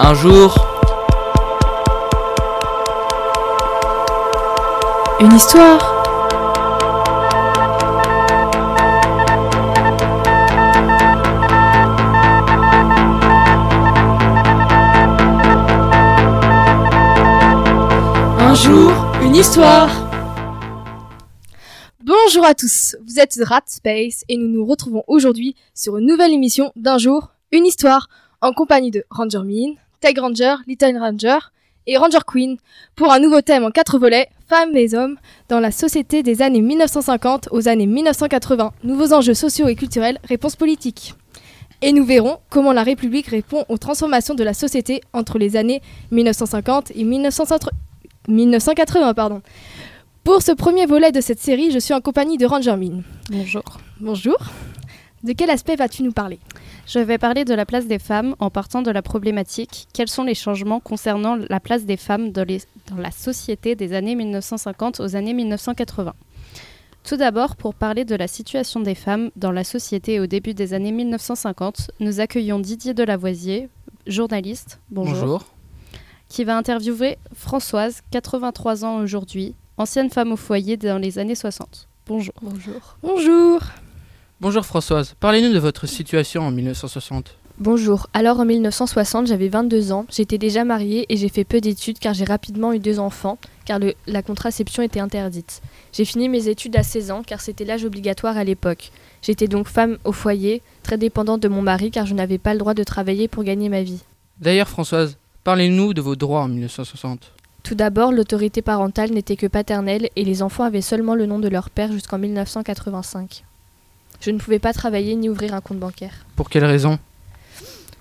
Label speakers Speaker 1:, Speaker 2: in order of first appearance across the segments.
Speaker 1: Un jour,
Speaker 2: Une histoire. Un jour, une histoire. Bonjour à tous, vous êtes Rat Space et nous nous retrouvons aujourd'hui sur une nouvelle émission d'un jour, une histoire, en compagnie de Ranger Mean, Tag Ranger, Little Ranger et Ranger Queen pour un nouveau thème en quatre volets, femmes et hommes, dans la société des années 1950 aux années 1980, nouveaux enjeux sociaux et culturels, réponses politiques. Et nous verrons comment la République répond aux transformations de la société entre les années 1950 et 1960 1980. Pardon. Pour ce premier volet de cette série, je suis en compagnie de Ranger Min.
Speaker 3: Bonjour.
Speaker 2: Bonjour. De quel aspect vas-tu nous parler?
Speaker 3: Je vais parler de la place des femmes en partant de la problématique. Quels sont les changements concernant la place des femmes dans, les- dans la société des années 1950 aux années 1980 Tout d'abord, pour parler de la situation des femmes dans la société au début des années 1950, nous accueillons Didier Delavoisier, journaliste, bonjour,
Speaker 1: bonjour.
Speaker 3: qui va interviewer Françoise, 83 ans aujourd'hui, ancienne femme au foyer dans les années 60. Bonjour.
Speaker 2: Bonjour. Bonjour.
Speaker 1: Bonjour Françoise, parlez-nous de votre situation en 1960.
Speaker 4: Bonjour, alors en 1960 j'avais 22 ans, j'étais déjà mariée et j'ai fait peu d'études car j'ai rapidement eu deux enfants, car le- la contraception était interdite. J'ai fini mes études à 16 ans car c'était l'âge obligatoire à l'époque. J'étais donc femme au foyer, très dépendante de mon mari car je n'avais pas le droit de travailler pour gagner ma vie.
Speaker 1: D'ailleurs Françoise, parlez-nous de vos droits en 1960.
Speaker 4: Tout d'abord, l'autorité parentale n'était que paternelle et les enfants avaient seulement le nom de leur père jusqu'en 1985. Je ne pouvais pas travailler ni ouvrir un compte bancaire.
Speaker 1: Pour quelle raison?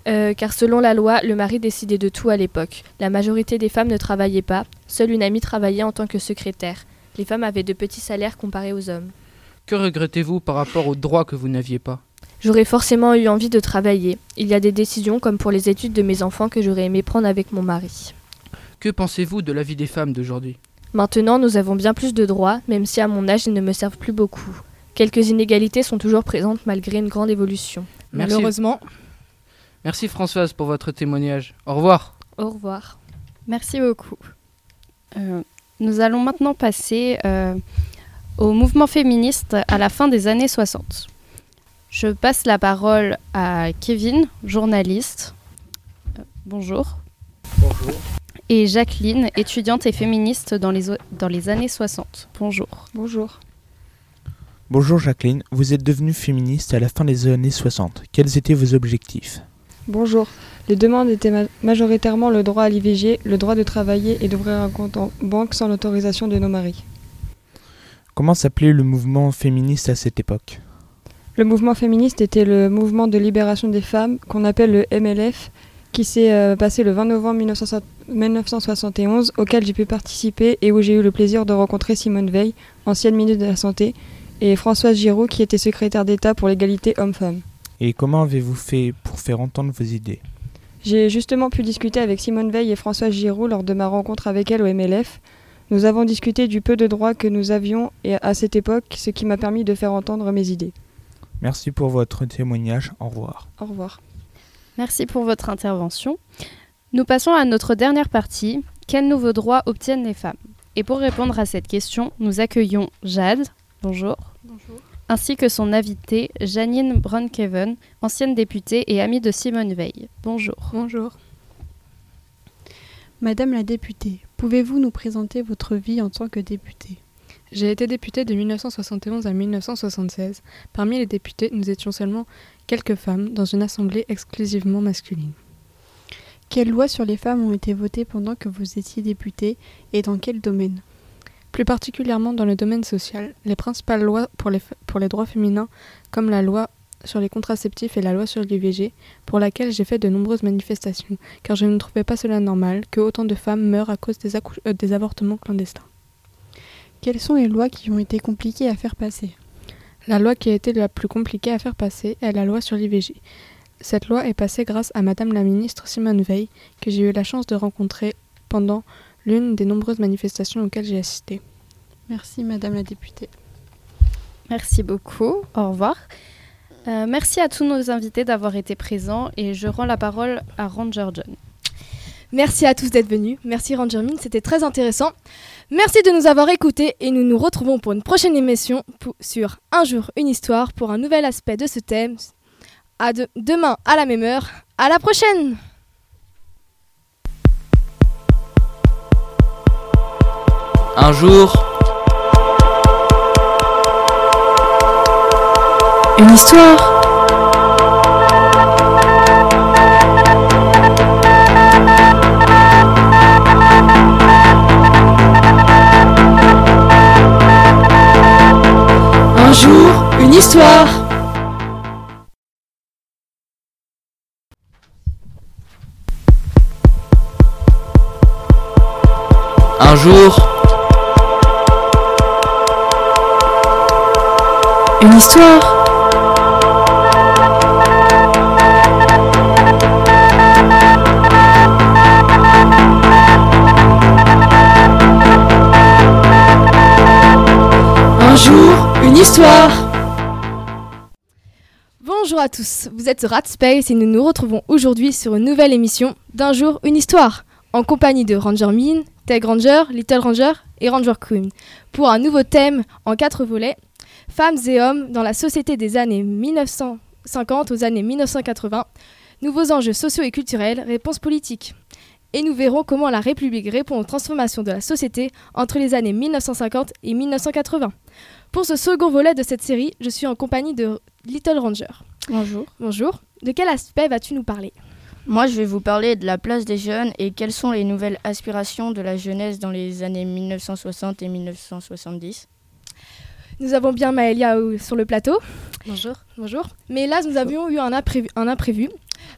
Speaker 4: Euh, car selon la loi, le mari décidait de tout à l'époque. La majorité des femmes ne travaillaient pas, seule une amie travaillait en tant que secrétaire. Les femmes avaient de petits salaires comparés aux hommes.
Speaker 1: Que regrettez-vous par rapport aux droits que vous n'aviez pas?
Speaker 4: J'aurais forcément eu envie de travailler. Il y a des décisions comme pour les études de mes enfants que j'aurais aimé prendre avec mon mari.
Speaker 1: Que pensez-vous de la vie des femmes d'aujourd'hui?
Speaker 4: Maintenant, nous avons bien plus de droits, même si à mon âge, ils ne me servent plus beaucoup. Quelques inégalités sont toujours présentes malgré une grande évolution.
Speaker 1: Merci.
Speaker 2: Malheureusement,
Speaker 1: Merci Françoise pour votre témoignage. Au revoir.
Speaker 4: Au revoir.
Speaker 3: Merci beaucoup. Euh, nous allons maintenant passer euh, au mouvement féministe à la fin des années 60. Je passe la parole à Kevin, journaliste. Euh, bonjour.
Speaker 1: Bonjour.
Speaker 3: Et Jacqueline, étudiante et féministe dans les, dans les années 60. Bonjour.
Speaker 2: bonjour.
Speaker 5: Bonjour Jacqueline, vous êtes devenue féministe à la fin des années 60. Quels étaient vos objectifs?
Speaker 6: Bonjour. Les demandes étaient ma- majoritairement le droit à l'IVG, le droit de travailler et d'ouvrir un compte en banque sans l'autorisation de nos maris.
Speaker 5: Comment s'appelait le mouvement féministe à cette époque?
Speaker 6: Le mouvement féministe était le mouvement de libération des femmes qu'on appelle le MLF, qui s'est euh, passé le 20 novembre 1960 1971, auquel j'ai pu participer et où j'ai eu le plaisir de rencontrer Simone Veil, ancienne ministre de la Santé, et Françoise Giraud, qui était secrétaire d'État pour l'égalité homme-femme.
Speaker 5: Et comment avez-vous fait pour faire entendre vos idées?
Speaker 6: J'ai justement pu discuter avec Simone Veil et Françoise Giraud lors de ma rencontre avec elle au MLF. Nous avons discuté du peu de droits que nous avions et à cette époque, ce qui m'a permis de faire entendre mes idées.
Speaker 5: Merci pour votre témoignage, au revoir.
Speaker 6: Au revoir.
Speaker 3: Merci pour votre intervention. Nous passons à notre dernière partie. Quels nouveaux droits obtiennent les femmes? Et pour répondre à cette question, nous accueillons Jade. Bonjour.
Speaker 2: Bonjour.
Speaker 3: Ainsi que son invitée, Janine Brunkeven, ancienne députée et amie de Simone Veil. Bonjour.
Speaker 2: Bonjour.
Speaker 7: Madame la députée, pouvez-vous nous présenter votre vie en tant que députée?
Speaker 2: J'ai été députée de 1971 à 1976. Parmi les députés, nous étions seulement quelques femmes dans une assemblée exclusivement masculine.
Speaker 7: Quelles lois sur les femmes ont été votées pendant que vous étiez députée et dans quel domaine?
Speaker 2: Plus particulièrement dans le domaine social, les principales lois pour les, f- pour les droits féminins, comme la loi sur les contraceptifs et la loi sur l'IVG, pour laquelle j'ai fait de nombreuses manifestations, car je ne trouvais pas cela normal que autant de femmes meurent à cause des, euh, des avortements clandestins.
Speaker 7: Quelles sont les lois qui ont été compliquées à faire passer?
Speaker 2: La loi qui a été la plus compliquée à faire passer est la loi sur l'IVG. Cette loi est passée grâce à Madame la ministre Simone Veil, que j'ai eu la chance de rencontrer pendant l'une des nombreuses manifestations auxquelles j'ai assisté.
Speaker 7: Merci Madame la députée.
Speaker 3: Merci beaucoup. Au revoir. Euh, merci à tous nos invités d'avoir été présents et je rends la parole à Ranger John.
Speaker 2: Merci à tous d'être venus. Merci Ranger Mine, c'était très intéressant. Merci de nous avoir écoutés et nous nous retrouvons pour une prochaine émission sur Un jour, une histoire pour un nouvel aspect de ce thème. À de- demain à la même heure. À la prochaine!
Speaker 1: Un jour,
Speaker 8: Une histoire. Un jour, une histoire
Speaker 2: Bonjour à tous, vous êtes Rat Space et nous nous retrouvons aujourd'hui sur une nouvelle émission d'Un jour, une histoire, en compagnie de Ranger Mean, Tag Ranger, Little Ranger et Ranger Queen, pour un nouveau thème en quatre volets, femmes et hommes dans la société des années 1950 aux années 1980, nouveaux enjeux sociaux et culturels, réponses politiques. Et nous verrons comment la République répond aux transformations de la société entre les années 1950 et 1980. Pour ce second volet de cette série, je suis en compagnie de Little Ranger.
Speaker 3: Bonjour.
Speaker 2: Bonjour. De quel aspect vas-tu nous parler?
Speaker 9: Moi, je vais vous parler de la place des jeunes et quelles sont les nouvelles aspirations de la jeunesse dans les années 1960 et 1970.
Speaker 2: Nous avons bien Maëlia euh, sur le plateau.
Speaker 4: Bonjour.
Speaker 2: Bonjour. Mais là, nous avions eu un imprévu. Un imprévu.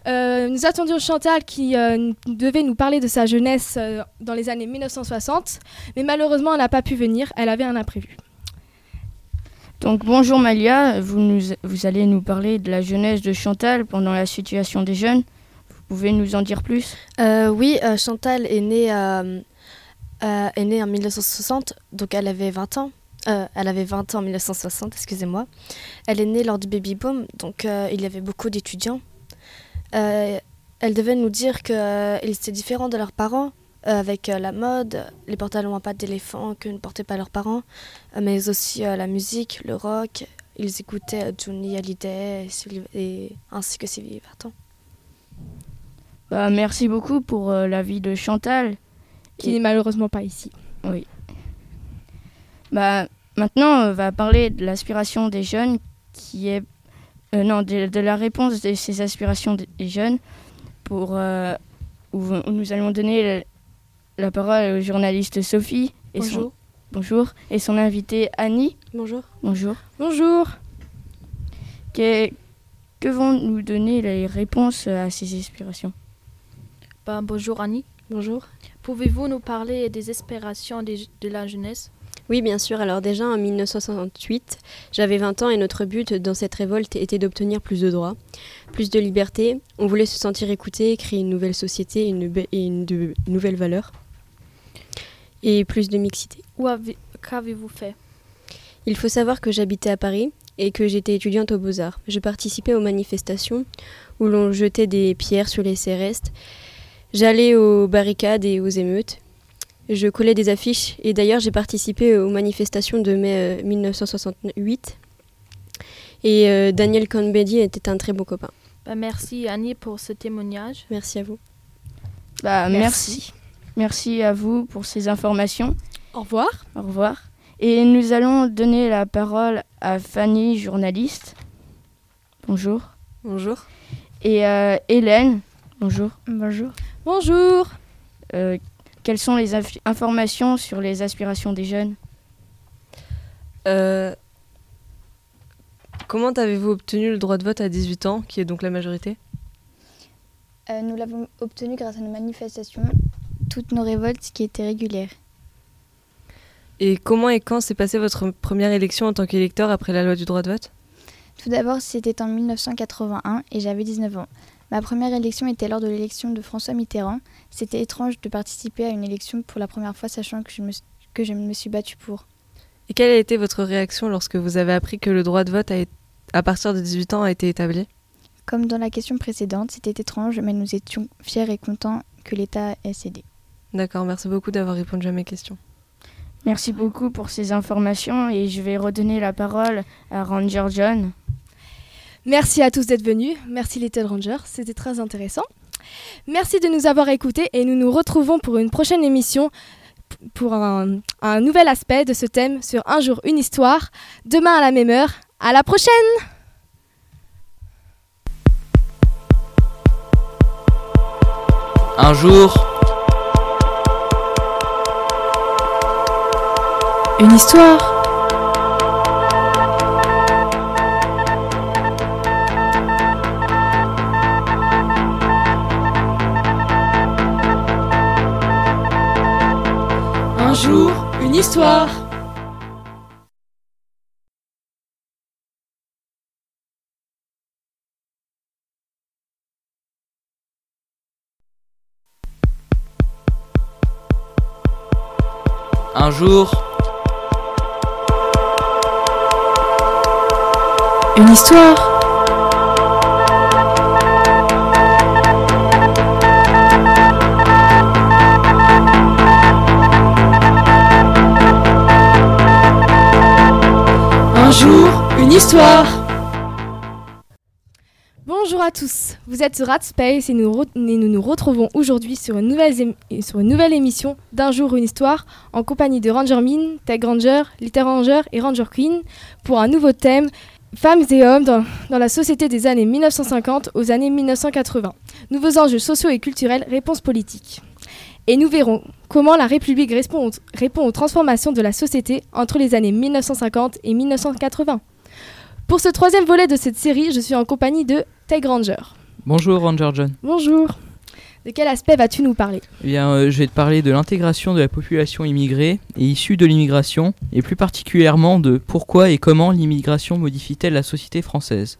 Speaker 2: Euh, nous attendions Chantal qui euh, devait nous parler de sa jeunesse euh, dans les années 1960, mais malheureusement, elle n'a pas pu venir. Elle avait un imprévu.
Speaker 9: Donc, bonjour Malia, vous, allez nous parler de la jeunesse de Chantal pendant la situation des jeunes. Vous pouvez nous en dire plus?
Speaker 4: Euh, oui, euh, Chantal est née, euh, est née en 1960, donc elle avait 20 ans. Elle avait 20 ans en 1960, excusez-moi. Elle est née lors du baby boom, donc il y avait beaucoup d'étudiants. Elle devait nous dire qu'ils étaient différents de leurs parents, avec euh, la mode, les pantalons à pattes d'éléphant que ne portaient pas leurs parents, euh, mais aussi euh, la musique, le rock. Ils écoutaient euh, Johnny Hallyday et, ainsi que Sylvie Vartan.
Speaker 9: Bah, Merci beaucoup pour euh, l'avis de Chantal.
Speaker 2: Qui
Speaker 9: Et-
Speaker 2: n'est malheureusement pas ici.
Speaker 9: Bah, maintenant, on va parler de l'aspiration des jeunes, qui est. euh, non, de, de la réponse de ces aspirations des des jeunes, pour, euh, où, où nous allons donner la, parole au journaliste Sophie. Et Son,
Speaker 4: Bonjour.
Speaker 9: bonjour. Et son invitée Annie.
Speaker 4: Bonjour.
Speaker 9: Bonjour.
Speaker 2: Bonjour.
Speaker 9: Que, que vont nous donner les réponses à ces aspirations
Speaker 10: Ben, bonjour Annie.
Speaker 2: Bonjour.
Speaker 10: Pouvez-vous nous parler des aspirations de la jeunesse?
Speaker 11: Oui, bien sûr. Alors déjà, en 1968, j'avais 20 ans et notre but dans cette révolte était d'obtenir plus de droits, plus de liberté. On voulait se sentir écouté, créer une nouvelle société une et une de nouvelles valeurs. Et plus de mixité.
Speaker 10: Qu'avez-vous fait?
Speaker 11: Il faut savoir que j'habitais à Paris et que j'étais étudiante aux Beaux-Arts. Je participais aux manifestations où l'on jetait des pierres sur les CRS. J'allais aux barricades et aux émeutes. Je collais des affiches et d'ailleurs j'ai participé aux manifestations de mai euh, 1968. Et euh, Daniel Cohn-Bendit était un très beau copain.
Speaker 10: Ben, Merci Annie pour ce témoignage.
Speaker 11: Merci à vous.
Speaker 9: bah,
Speaker 2: Merci.
Speaker 9: merci. Merci à vous pour ces informations.
Speaker 2: Au revoir.
Speaker 9: Au revoir. Et nous allons donner la parole à Fanny, journaliste. Bonjour.
Speaker 11: Bonjour.
Speaker 9: Et euh, Hélène. Bonjour.
Speaker 3: Bonjour.
Speaker 2: Bonjour.
Speaker 9: Euh, quelles sont les inf- informations sur les aspirations des jeunes?
Speaker 12: Euh, comment avez-vous obtenu le droit de vote à 18 ans, qui est donc la majorité?
Speaker 13: Euh, nous l'avons obtenu grâce à nos manifestations, toutes nos révoltes qui étaient régulières.
Speaker 12: Et comment et quand s'est passée votre première élection en tant qu'électeur après la loi du droit de vote?
Speaker 13: Tout d'abord, c'était en 1981 et j'avais 19 ans. Ma première élection était lors de l'élection de François Mitterrand. C'était étrange de participer à une élection pour la première fois, sachant que je me, que je me suis battue pour.
Speaker 12: Et quelle a été votre réaction lorsque vous avez appris que le droit de vote a à partir de 18 ans a été établi?
Speaker 13: Comme dans la question précédente, c'était étrange, mais nous étions fiers et contents
Speaker 14: que l'État ait cédé.
Speaker 12: D'accord, merci beaucoup d'avoir répondu à mes questions.
Speaker 9: Merci beaucoup pour ces informations et je vais redonner la parole à Ranger John.
Speaker 2: Merci à tous d'être venus. Merci Little Ranger, c'était très intéressant. Merci de nous avoir écoutés et nous nous retrouvons pour une prochaine émission pour un, un nouvel aspect de ce thème sur Un jour une histoire, demain à la même heure. À la prochaine
Speaker 1: Un jour,
Speaker 8: Une histoire. Un jour, une histoire.
Speaker 1: un jour,
Speaker 8: Une histoire. Un jour, une histoire.
Speaker 2: Bonjour à tous, vous êtes sur Rat Space et nous nous, retrouvons aujourd'hui sur, une nouvelle ém- sur une nouvelle émission d'Un jour une histoire en compagnie de Ranger Min, Tech Ranger, Little Ranger et Ranger Queen pour un nouveau thème Femmes et hommes dans, dans la société des années 1950 aux années 1980. Nouveaux enjeux sociaux et culturels, réponses politiques. Et nous verrons comment la République répond, aux- répond aux transformations de la société entre les années 1950 et 1980. Pour ce troisième volet de cette série, je suis en compagnie de Tech Ranger.
Speaker 1: bonjour Ranger John.
Speaker 2: Bonjour. De quel aspect vas-tu nous parler?
Speaker 1: Eh bien, euh, je vais te parler de l'intégration de la population immigrée et issue de l'immigration, et plus particulièrement de pourquoi et comment l'immigration modifie-t-elle la société française.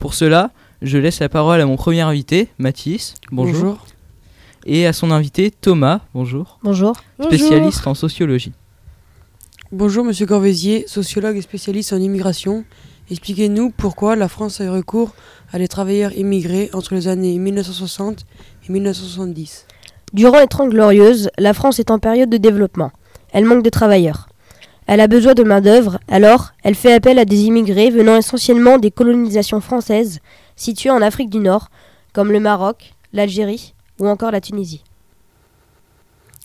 Speaker 1: Pour cela, je laisse la parole à mon premier invité, Mathis. Bonjour.
Speaker 6: Bonjour.
Speaker 1: Et à son invité, Thomas. Bonjour.
Speaker 15: Bonjour.
Speaker 1: Spécialiste en sociologie.
Speaker 6: Bonjour Monsieur Corvézier, sociologue et spécialiste en immigration. Expliquez-nous pourquoi la France a eu recours à des travailleurs immigrés entre les années 1960 et 1970.
Speaker 15: Durant les Trente Glorieuses, la France est en période de développement. Elle manque de travailleurs. Elle a besoin de main-d'œuvre, alors elle fait appel à des immigrés venant essentiellement des colonisations françaises situées en Afrique du Nord, comme le Maroc, l'Algérie ou encore la Tunisie.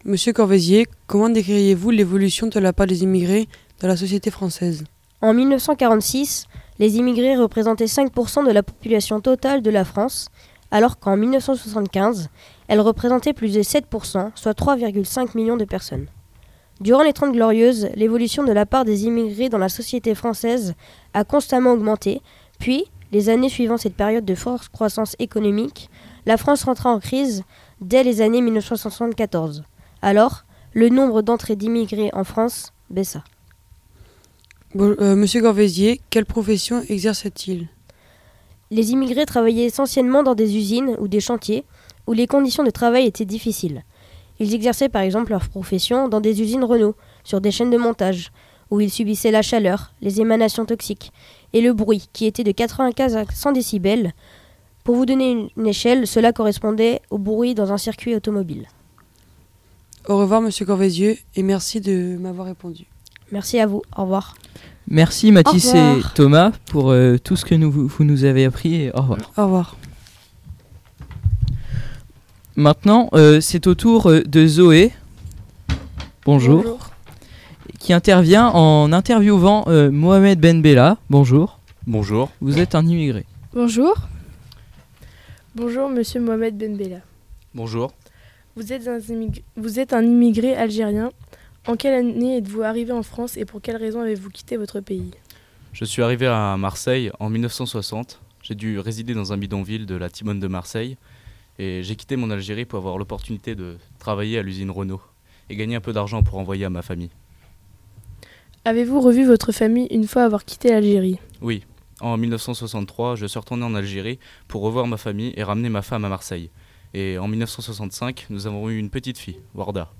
Speaker 6: Monsieur Corvézier, comment décririez-vous l'évolution de la part des immigrés dans la société française?
Speaker 15: En 1946, les immigrés représentaient 5% de la population totale de la France, alors qu'en 1975, elles représentaient plus de 7%, soit 3,5 millions de personnes. Durant les Trente Glorieuses, l'évolution de la part des immigrés dans la société française a constamment augmenté, puis, les années suivant cette période de forte croissance économique, la France rentra en crise dès les années 1974. Alors, le nombre d'entrées d'immigrés en France baissa.
Speaker 6: Euh, Monsieur Corvézier, quelle profession exerce-t-il?
Speaker 15: Les immigrés travaillaient essentiellement dans des usines ou des chantiers où les conditions de travail étaient difficiles. Ils exerçaient par exemple leur profession dans des usines Renault, sur des chaînes de montage, où ils subissaient la chaleur, les émanations toxiques et le bruit qui était de 95 à 100 décibels. Pour vous donner une, échelle, cela correspondait au bruit dans un circuit automobile.
Speaker 6: Au revoir Monsieur Corvézier et merci de m'avoir répondu.
Speaker 15: Merci à vous, au revoir.
Speaker 1: Merci Mathis et. Thomas pour euh, tout ce que nous, vous nous avez appris. Et au revoir.
Speaker 6: Au revoir.
Speaker 1: Maintenant, euh, c'est au tour euh, de Zoé. Bonjour. Qui intervient en interviewant euh, Mohamed Ben Bella. Bonjour.
Speaker 16: Bonjour.
Speaker 1: Vous êtes un immigré.
Speaker 2: Bonjour.
Speaker 17: Bonjour, monsieur Mohamed Ben Bella.
Speaker 16: Bonjour.
Speaker 17: Vous êtes, un vous êtes un immigré algérien. En quelle année êtes-vous arrivé en France et pour quelle raison avez-vous quitté votre pays?
Speaker 16: Je suis arrivé à Marseille en 1960. J'ai dû résider dans un bidonville de la Timone de Marseille. Et j'ai quitté mon Algérie pour avoir l'opportunité de travailler à l'usine Renault et gagner un peu d'argent pour envoyer à ma famille.
Speaker 17: Avez-vous revu votre famille une fois avoir quitté l'Algérie?
Speaker 16: Oui, en 1963, je suis retourné en Algérie pour revoir ma famille et ramener ma femme à Marseille. Et en 1965, nous avons eu une petite fille, Warda.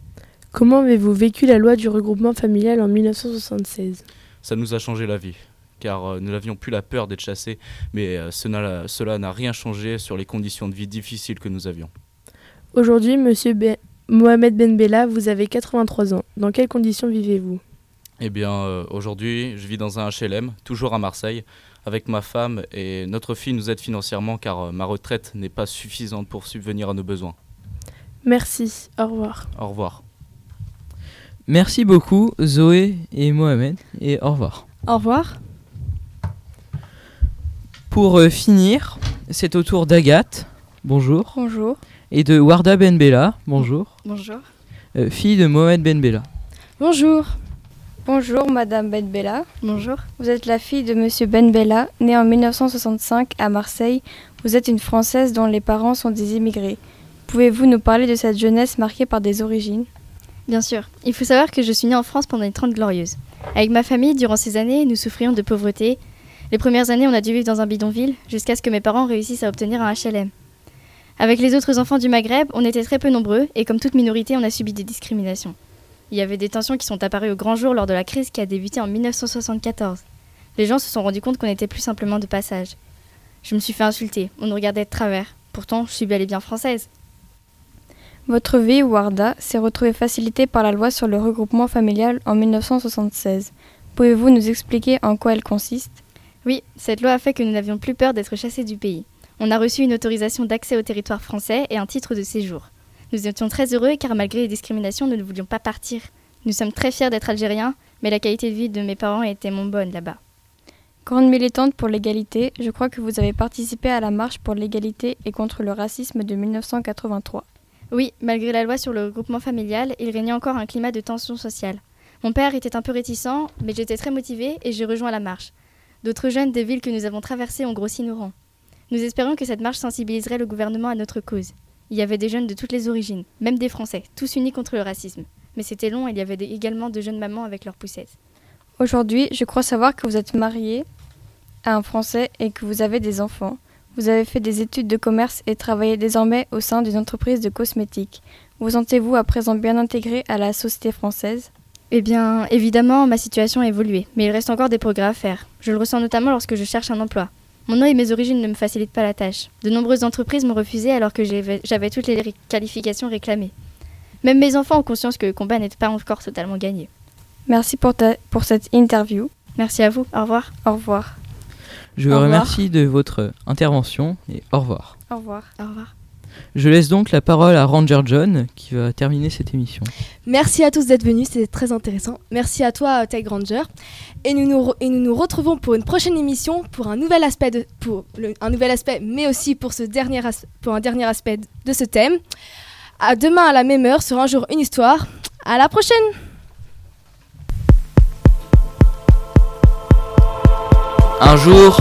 Speaker 17: Comment avez-vous vécu la loi du regroupement familial en 1976
Speaker 16: Ça nous a changé la vie, car euh, nous n'avions plus la peur d'être chassés, mais euh, cela n'a rien changé sur les conditions de vie difficiles que nous avions.
Speaker 18: Aujourd'hui, monsieur Ben- Mohamed Ben Bella, vous avez 83 ans. Dans quelles conditions vivez-vous?
Speaker 16: Eh bien, euh, aujourd'hui, je vis dans un HLM, toujours à Marseille, avec ma femme et notre fille nous aide financièrement car ma retraite n'est pas suffisante pour subvenir à nos besoins.
Speaker 18: Merci, au revoir.
Speaker 16: Au revoir.
Speaker 1: Merci beaucoup Zoé et Mohamed et au revoir.
Speaker 2: Au revoir.
Speaker 1: Pour euh, finir, c'est au tour d'Agathe. Bonjour.
Speaker 13: Bonjour.
Speaker 1: Et de Warda Ben Bella. Bonjour.
Speaker 13: Bonjour.
Speaker 1: Euh, fille de Mohamed Ben Bella.
Speaker 2: Bonjour.
Speaker 19: Bonjour Madame Ben Bella.
Speaker 13: Bonjour.
Speaker 19: Vous êtes la fille de Monsieur Ben Bella, né en 1965 à Marseille. Vous êtes une Française dont les parents sont des immigrés. Pouvez-vous nous parler de cette jeunesse marquée par des origines?
Speaker 13: Bien sûr. Il faut savoir que je suis née en France pendant les Trente Glorieuses. Avec ma famille, durant ces années, nous souffrions de pauvreté. Les premières années, on a dû vivre dans un bidonville jusqu'à ce que mes parents réussissent à obtenir un HLM. Avec les autres enfants du Maghreb, on était très peu nombreux et comme toute minorité, on a subi des discriminations. Il y avait des tensions qui sont apparues au grand jour lors de la crise qui a débuté en 1974. Les gens se sont rendus compte qu'on était plus simplement de passage. Je me suis fait insulter, on nous regardait de travers. Pourtant, je suis bel et bien française.
Speaker 19: Votre vie, Warda, s'est retrouvée facilitée par la loi sur le regroupement familial en 1976. Pouvez-vous nous expliquer en quoi elle consiste?
Speaker 13: Oui, cette loi a fait que nous n'avions plus peur d'être chassés du pays. On a reçu une autorisation d'accès au territoire français et un titre de séjour. Nous étions très heureux car malgré les discriminations, nous ne voulions pas partir. Nous sommes très fiers d'être algériens, mais la qualité de vie de mes parents était moins bonne là-bas.
Speaker 19: Grande militante pour l'égalité, je crois que vous avez participé à la marche pour l'égalité et contre le racisme de 1983.
Speaker 13: Oui, malgré la loi sur le regroupement familial, il régnait encore un climat de tension sociale. Mon père était un peu réticent, mais j'étais très motivée et j'ai rejoint la marche. D'autres jeunes des villes que nous avons traversées ont grossi nos rangs. Nous espérions que cette marche sensibiliserait le gouvernement à notre cause. Il y avait des jeunes de toutes les origines, même des Français, tous unis contre le racisme. Mais c'était long et il y avait également de jeunes mamans avec leurs poussettes.
Speaker 19: Aujourd'hui, je crois savoir que vous êtes mariée à un Français et que vous avez des enfants. Vous avez fait des études de commerce et travaillez désormais au sein d'une entreprise de cosmétiques. Vous sentez-vous à présent bien intégré à la société française?
Speaker 13: Eh bien, évidemment, ma situation a évolué, mais il reste encore des progrès à faire. Je le ressens notamment lorsque je cherche un emploi. Mon nom et mes origines ne me facilitent pas la tâche. De nombreuses entreprises m'ont refusé alors que j'avais toutes les qualifications réclamées. Même mes enfants ont conscience que le combat n'est pas encore totalement gagné.
Speaker 19: Merci pour, ta- pour cette interview.
Speaker 13: Merci à vous. Au revoir.
Speaker 19: Au revoir.
Speaker 1: Je vous remercie de votre intervention et au revoir.
Speaker 19: Au revoir.
Speaker 13: Au revoir.
Speaker 1: Je laisse donc la parole à Ranger John qui va terminer cette émission.
Speaker 2: Merci à tous d'être venus, c'était très intéressant. Merci à toi, Tag Ranger. Et nous nous, re- et nous nous retrouvons pour une prochaine émission pour un nouvel aspect, de, pour le- un nouvel aspect, mais aussi pour, ce dernier as- pour un dernier aspect de ce thème. À demain à la même heure sur Un jour une histoire. À la prochaine.
Speaker 1: Un jour,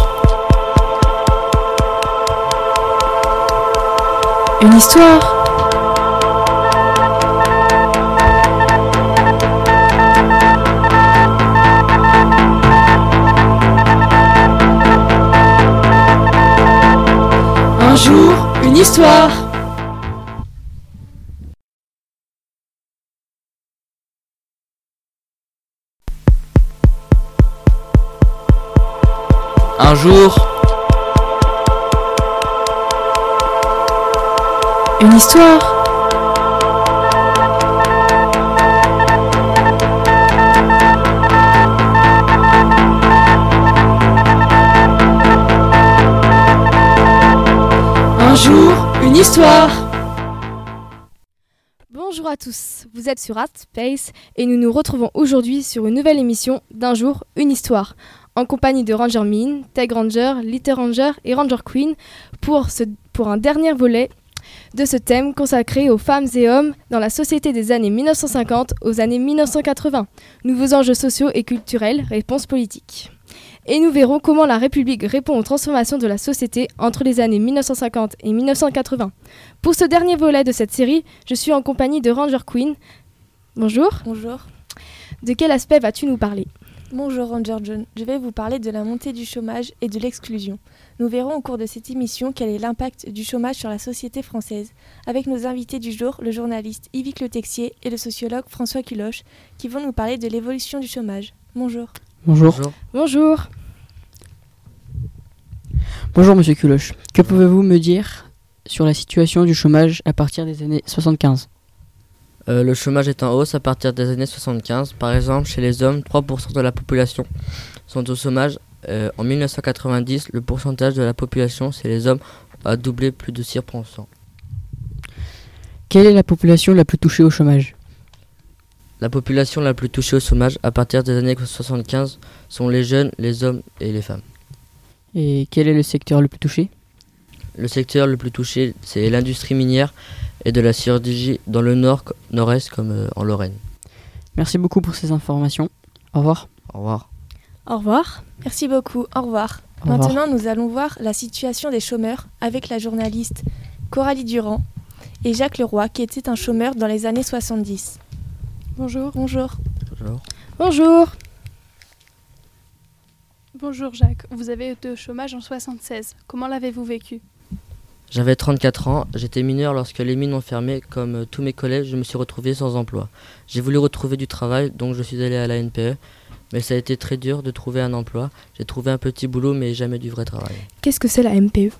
Speaker 8: Une histoire. Un jour, une histoire.
Speaker 1: Un jour,
Speaker 8: une histoire.
Speaker 2: Bonjour à tous, vous êtes sur Art Space et nous nous retrouvons aujourd'hui sur une nouvelle émission d'un jour, une histoire, en compagnie de Ranger Min, Tag Ranger, Little Ranger et Ranger Queen pour un dernier volet de ce thème consacré aux femmes et hommes dans la société des années 1950 aux années 1980, nouveaux enjeux sociaux et culturels, réponses politiques. Et nous verrons comment la République répond aux transformations de la société entre les années 1950 et 1980. Pour ce dernier volet de cette série, je suis en compagnie de Ranger Queen. Bonjour.
Speaker 18: Bonjour.
Speaker 2: De quel aspect vas-tu nous parler?
Speaker 18: Bonjour Ranger John, je vais vous parler de la montée du chômage et de l'exclusion. Nous verrons au cours de cette émission quel est l'impact du chômage sur la société française, avec nos invités du jour, le journaliste Yvick Le Texier et le sociologue François Culoche, qui vont nous parler de l'évolution du chômage. Bonjour.
Speaker 20: Bonjour.
Speaker 2: Bonjour.
Speaker 20: Bonjour Monsieur Culoche. Que pouvez-vous me dire sur la situation du chômage à partir des années 75
Speaker 21: euh, Le chômage est en hausse à partir des années 75. Par exemple, chez les hommes, 3% de la population sont au chômage. Euh, en 1990, le pourcentage de la population chez les hommes a doublé plus de 6%.
Speaker 20: Quelle est la population la plus touchée au chômage?
Speaker 21: La population la plus touchée au chômage à partir des années 75 sont les jeunes, les hommes et les femmes.
Speaker 20: Et quel est le secteur le plus touché?
Speaker 21: Le secteur le plus touché, c'est l'industrie minière et de la sidérurgie dans le nord, nord-est comme euh, en Lorraine.
Speaker 20: Merci beaucoup pour ces informations. Au revoir.
Speaker 21: Au revoir.
Speaker 2: Au revoir.
Speaker 18: Merci beaucoup. Au revoir.
Speaker 20: Au revoir.
Speaker 18: Maintenant, nous allons voir la situation des chômeurs avec la journaliste Coralie Durand et Jacques Leroy, qui était un chômeur dans les années 70.
Speaker 14: Bonjour.
Speaker 18: Bonjour.
Speaker 21: Bonjour.
Speaker 2: Bonjour.
Speaker 14: Bonjour Jacques, vous avez été au chômage en 76. Comment l'avez-vous vécu?
Speaker 21: J'avais 34 ans, j'étais mineur lorsque les mines ont fermé. Comme euh, tous mes collègues, je me suis retrouvé sans emploi. J'ai voulu retrouver du travail, donc je suis allé à la NPE. Mais ça a été très dur de trouver un emploi. J'ai trouvé un petit boulot, mais jamais du vrai travail.
Speaker 2: Qu'est-ce que c'est la MPE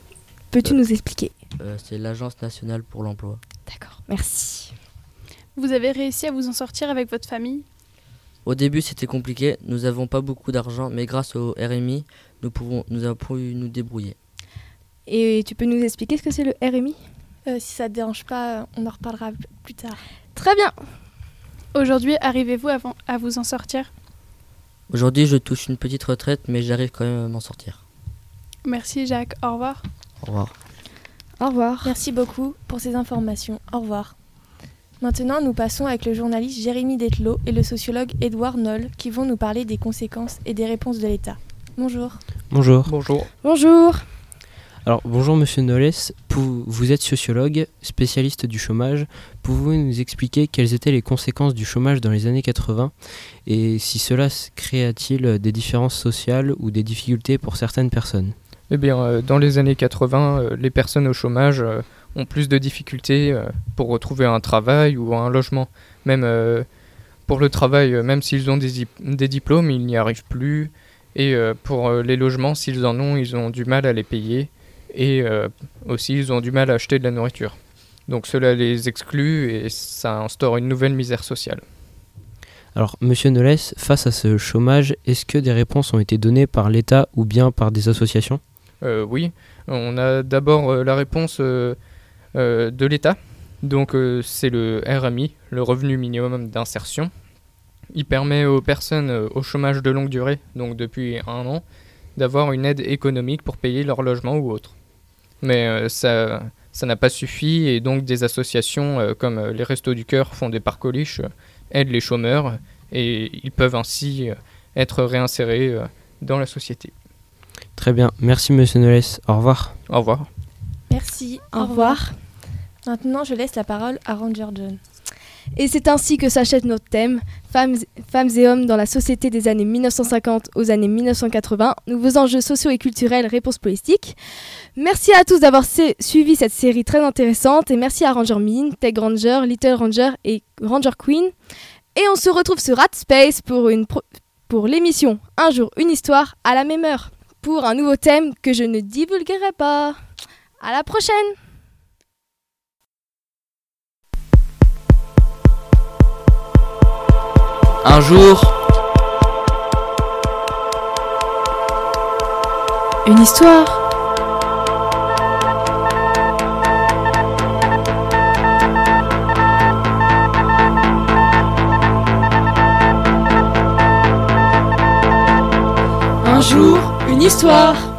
Speaker 2: Peux-tu nous expliquer?
Speaker 21: Euh, c'est l'Agence nationale pour l'emploi.
Speaker 2: D'accord, merci.
Speaker 14: Vous avez réussi à vous en sortir avec votre famille?
Speaker 21: Au début, c'était compliqué. Nous n'avons pas beaucoup d'argent, mais grâce au RMI, nous, pouvons, nous avons pu nous débrouiller.
Speaker 2: Et tu peux nous expliquer ce que c'est le RMI
Speaker 18: Euh, si ça te dérange pas, on en reparlera plus tard.
Speaker 2: Très bien.
Speaker 14: Aujourd'hui, arrivez-vous à, ven- à vous en sortir?
Speaker 21: Aujourd'hui, je touche une petite retraite, mais j'arrive quand même à m'en sortir.
Speaker 14: Merci Jacques, au revoir.
Speaker 21: Au revoir.
Speaker 2: Au revoir.
Speaker 18: Merci beaucoup pour ces informations. Au revoir. Maintenant, nous passons avec le journaliste Jérémy Dethelot et le sociologue Édouard Noll qui vont nous parler des conséquences et des réponses de l'État. Bonjour.
Speaker 22: Bonjour.
Speaker 23: Bonjour.
Speaker 2: Bonjour.
Speaker 22: Alors, bonjour Monsieur Pou- vous êtes sociologue, spécialiste du chômage. Pouvez-vous nous expliquer quelles étaient les conséquences du chômage dans les années 80 et si cela créa-t-il des différences sociales ou des difficultés pour certaines personnes?
Speaker 23: Eh bien, euh, dans les années 80, euh, les personnes au chômage euh, ont plus de difficultés pour retrouver un travail ou un logement. Même pour le travail, même s'ils ont des, dip- des diplômes, ils n'y arrivent plus. Et pour les logements, s'ils en ont, ils ont du mal à les payer. Et euh, aussi, ils ont du mal à acheter de la nourriture. Donc cela les exclut et ça instaure une nouvelle misère sociale.
Speaker 22: Alors, Monsieur Nolles, face à ce chômage, est-ce que des réponses ont été données par l'État ou bien par des associations?
Speaker 23: Euh, oui, on a d'abord euh, la réponse euh, de l'État. Donc c'est le RMI, le revenu minimum d'insertion. Il permet aux personnes au chômage de longue durée, donc depuis un an, d'avoir une aide économique pour payer leur logement ou autre. Mais euh, ça ça n'a pas suffi et donc des associations euh, comme euh, les Restos du Cœur font des parcoliches, euh, aident les chômeurs et ils peuvent ainsi euh, être réinsérés euh, dans la société.
Speaker 22: Très bien, merci Monsieur Nolles, au revoir.
Speaker 23: Au revoir.
Speaker 18: Merci.
Speaker 2: Au revoir.
Speaker 18: Maintenant, je laisse la parole à Ranger John.
Speaker 2: Et c'est ainsi que s'achète notre thème, femmes, femmes et hommes dans la société des années 1950 aux années 1980, nouveaux enjeux sociaux et culturels, réponses politiques. Merci à tous d'avoir suivi cette série très intéressante et merci à Ranger Mine, Tech Ranger, Little Ranger et Ranger Queen. Et on se retrouve sur Rat Space pour, pour l'émission Un jour, une histoire à la même heure, pour un nouveau thème que je ne divulguerai pas. À la prochaine!
Speaker 23: Un jour,
Speaker 8: Une histoire. Un jour, une histoire.